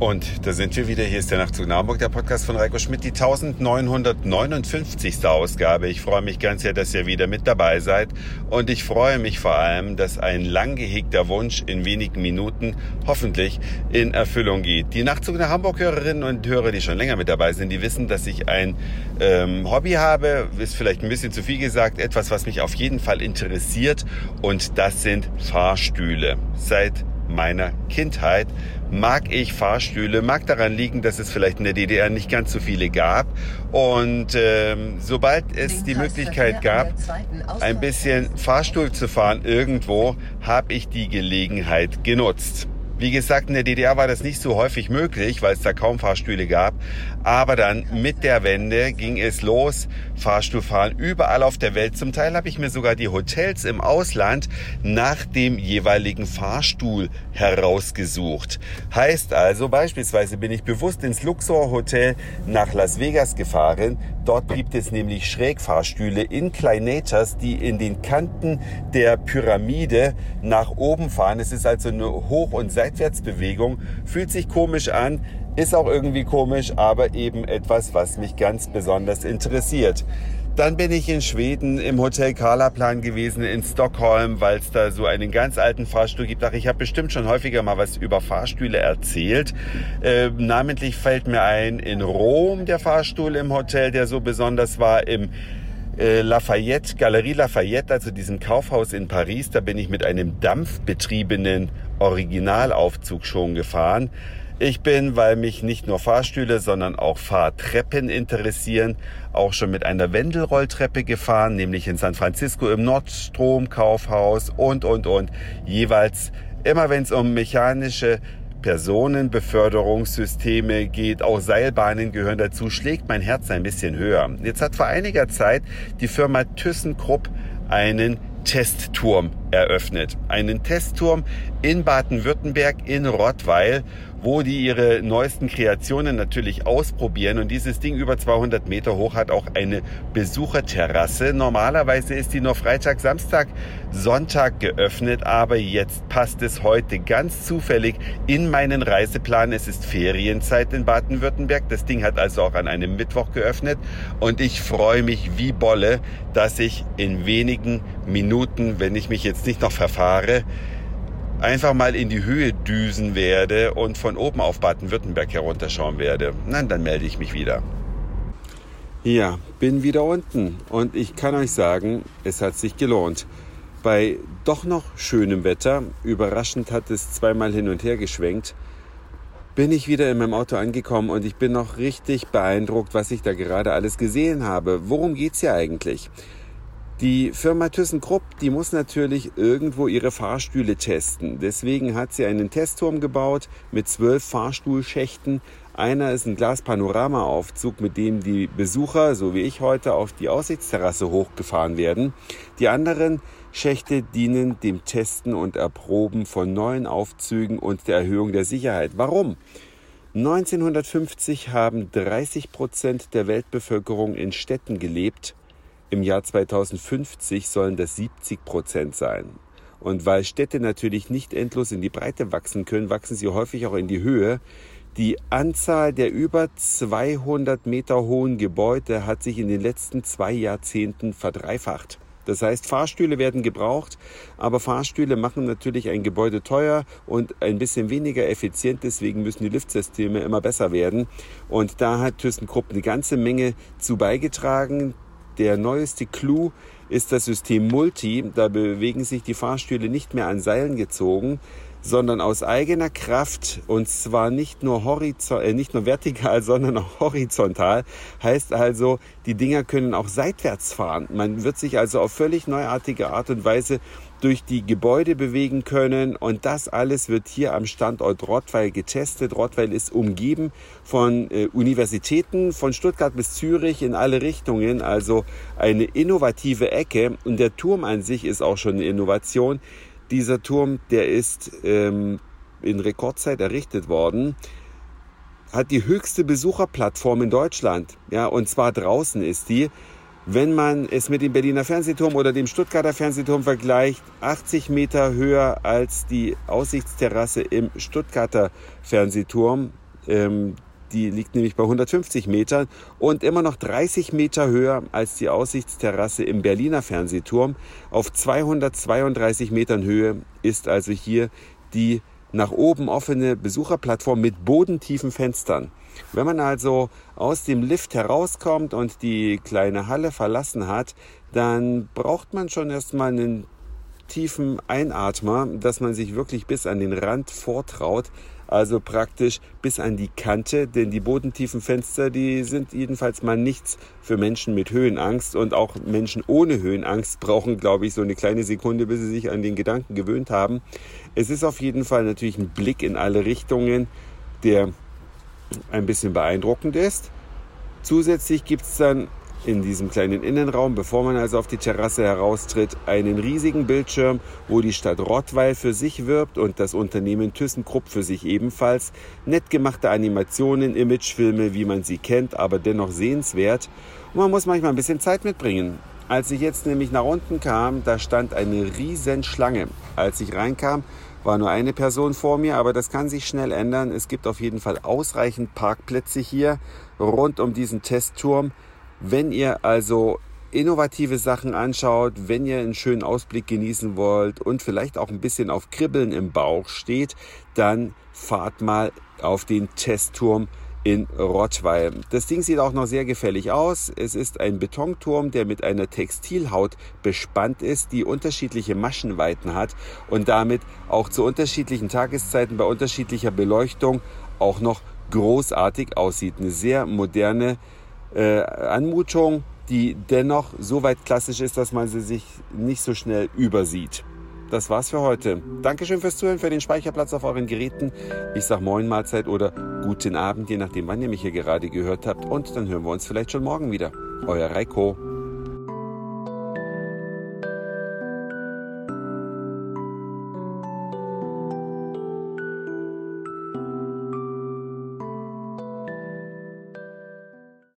Und da sind wir wieder. Hier ist der Nachtzug nach Hamburg, der Podcast von Reiko Schmidt, die 1959. Ausgabe. Ich freue mich ganz sehr, dass ihr wieder mit dabei seid. Und ich freue mich vor allem, dass ein lang gehegter Wunsch in wenigen Minuten hoffentlich in Erfüllung geht. Die Nachtzug nach Hamburg-Hörerinnen und Hörer, die schon länger mit dabei sind, die wissen, dass ich ein ähm, Hobby habe. Ist vielleicht ein bisschen zu viel gesagt. Etwas, was mich auf jeden Fall interessiert. Und das sind Fahrstühle. Seit meiner Kindheit mag ich Fahrstühle, mag daran liegen, dass es vielleicht in der DDR nicht ganz so viele gab. Und ähm, sobald es die Möglichkeit gab, ein bisschen Fahrstuhl zu fahren irgendwo, habe ich die Gelegenheit genutzt. Wie gesagt, in der DDR war das nicht so häufig möglich, weil es da kaum Fahrstühle gab. Aber dann mit der Wende ging es los, Fahrstuhlfahren überall auf der Welt. Zum Teil habe ich mir sogar die Hotels im Ausland nach dem jeweiligen Fahrstuhl herausgesucht. Heißt also, beispielsweise bin ich bewusst ins Luxor Hotel nach Las Vegas gefahren. Dort gibt es nämlich Schrägfahrstühle in Inclinators, die in den Kanten der Pyramide nach oben fahren. Es ist also eine Hoch- und Seitwärtsbewegung. Fühlt sich komisch an, ist auch irgendwie komisch, aber eben etwas, was mich ganz besonders interessiert. Dann bin ich in Schweden im Hotel Karlaplan gewesen in Stockholm, weil es da so einen ganz alten Fahrstuhl gibt. Ach, ich habe bestimmt schon häufiger mal was über Fahrstühle erzählt. Äh, namentlich fällt mir ein in Rom der Fahrstuhl im Hotel, der so besonders war. Im äh, Lafayette, Galerie Lafayette, also diesem Kaufhaus in Paris, da bin ich mit einem dampfbetriebenen Originalaufzug schon gefahren. Ich bin, weil mich nicht nur Fahrstühle, sondern auch Fahrtreppen interessieren, auch schon mit einer Wendelrolltreppe gefahren, nämlich in San Francisco im Nordstrom Kaufhaus und, und, und. Jeweils immer wenn es um mechanische Personenbeförderungssysteme geht, auch Seilbahnen gehören dazu, schlägt mein Herz ein bisschen höher. Jetzt hat vor einiger Zeit die Firma ThyssenKrupp einen Testturm eröffnet. Einen Testturm in Baden-Württemberg in Rottweil wo die ihre neuesten Kreationen natürlich ausprobieren. Und dieses Ding über 200 Meter hoch hat auch eine Besucherterrasse. Normalerweise ist die nur Freitag, Samstag, Sonntag geöffnet, aber jetzt passt es heute ganz zufällig in meinen Reiseplan. Es ist Ferienzeit in Baden-Württemberg. Das Ding hat also auch an einem Mittwoch geöffnet und ich freue mich wie Bolle, dass ich in wenigen Minuten, wenn ich mich jetzt nicht noch verfahre, einfach mal in die Höhe düsen werde und von oben auf Baden-Württemberg herunterschauen werde. Nein, dann melde ich mich wieder. Ja, bin wieder unten und ich kann euch sagen, es hat sich gelohnt. Bei doch noch schönem Wetter, überraschend hat es zweimal hin und her geschwenkt, bin ich wieder in meinem Auto angekommen und ich bin noch richtig beeindruckt, was ich da gerade alles gesehen habe. Worum geht's hier eigentlich? Die Firma ThyssenKrupp, die muss natürlich irgendwo ihre Fahrstühle testen. Deswegen hat sie einen Testturm gebaut mit zwölf Fahrstuhlschächten. Einer ist ein Glaspanorama-Aufzug, mit dem die Besucher, so wie ich heute, auf die Aussichtsterrasse hochgefahren werden. Die anderen Schächte dienen dem Testen und Erproben von neuen Aufzügen und der Erhöhung der Sicherheit. Warum? 1950 haben 30 Prozent der Weltbevölkerung in Städten gelebt im Jahr 2050 sollen das 70 Prozent sein. Und weil Städte natürlich nicht endlos in die Breite wachsen können, wachsen sie häufig auch in die Höhe. Die Anzahl der über 200 Meter hohen Gebäude hat sich in den letzten zwei Jahrzehnten verdreifacht. Das heißt, Fahrstühle werden gebraucht, aber Fahrstühle machen natürlich ein Gebäude teuer und ein bisschen weniger effizient. Deswegen müssen die Liftsysteme immer besser werden. Und da hat ThyssenKrupp eine ganze Menge zu beigetragen. Der neueste Clou ist das System Multi. Da bewegen sich die Fahrstühle nicht mehr an Seilen gezogen, sondern aus eigener Kraft und zwar nicht nur, horizont, äh, nicht nur vertikal, sondern auch horizontal. Heißt also, die Dinger können auch seitwärts fahren. Man wird sich also auf völlig neuartige Art und Weise durch die Gebäude bewegen können und das alles wird hier am Standort Rottweil getestet. Rottweil ist umgeben von äh, Universitäten von Stuttgart bis Zürich in alle Richtungen, also eine innovative Ecke und der Turm an sich ist auch schon eine Innovation. Dieser Turm, der ist ähm, in Rekordzeit errichtet worden, hat die höchste Besucherplattform in Deutschland. Ja, und zwar draußen ist die. Wenn man es mit dem Berliner Fernsehturm oder dem Stuttgarter Fernsehturm vergleicht, 80 Meter höher als die Aussichtsterrasse im Stuttgarter Fernsehturm. Ähm, die liegt nämlich bei 150 Metern und immer noch 30 Meter höher als die Aussichtsterrasse im Berliner Fernsehturm. Auf 232 Metern Höhe ist also hier die nach oben offene Besucherplattform mit bodentiefen Fenstern. Wenn man also aus dem Lift herauskommt und die kleine Halle verlassen hat, dann braucht man schon erstmal einen tiefen Einatmer, dass man sich wirklich bis an den Rand vortraut, also praktisch bis an die Kante, denn die bodentiefen Fenster, die sind jedenfalls mal nichts für Menschen mit Höhenangst und auch Menschen ohne Höhenangst brauchen, glaube ich, so eine kleine Sekunde, bis sie sich an den Gedanken gewöhnt haben. Es ist auf jeden Fall natürlich ein Blick in alle Richtungen, der ein bisschen beeindruckend ist. Zusätzlich gibt es dann in diesem kleinen Innenraum, bevor man also auf die Terrasse heraustritt, einen riesigen Bildschirm, wo die Stadt Rottweil für sich wirbt und das Unternehmen ThyssenKrupp für sich ebenfalls. Nett gemachte Animationen, Imagefilme, wie man sie kennt, aber dennoch sehenswert. Und man muss manchmal ein bisschen Zeit mitbringen. Als ich jetzt nämlich nach unten kam, da stand eine riesen Schlange. Als ich reinkam, war nur eine Person vor mir, aber das kann sich schnell ändern. Es gibt auf jeden Fall ausreichend Parkplätze hier rund um diesen Testturm. Wenn ihr also innovative Sachen anschaut, wenn ihr einen schönen Ausblick genießen wollt und vielleicht auch ein bisschen auf Kribbeln im Bauch steht, dann fahrt mal auf den Testturm in Rottweil. Das Ding sieht auch noch sehr gefällig aus. Es ist ein Betonturm, der mit einer Textilhaut bespannt ist, die unterschiedliche Maschenweiten hat und damit auch zu unterschiedlichen Tageszeiten bei unterschiedlicher Beleuchtung auch noch großartig aussieht. Eine sehr moderne äh, Anmutung, die dennoch so weit klassisch ist, dass man sie sich nicht so schnell übersieht. Das war's für heute. Dankeschön fürs Zuhören, für den Speicherplatz auf euren Geräten. Ich sag Moin Mahlzeit oder guten Abend, je nachdem, wann ihr mich hier gerade gehört habt. Und dann hören wir uns vielleicht schon morgen wieder. Euer Reiko.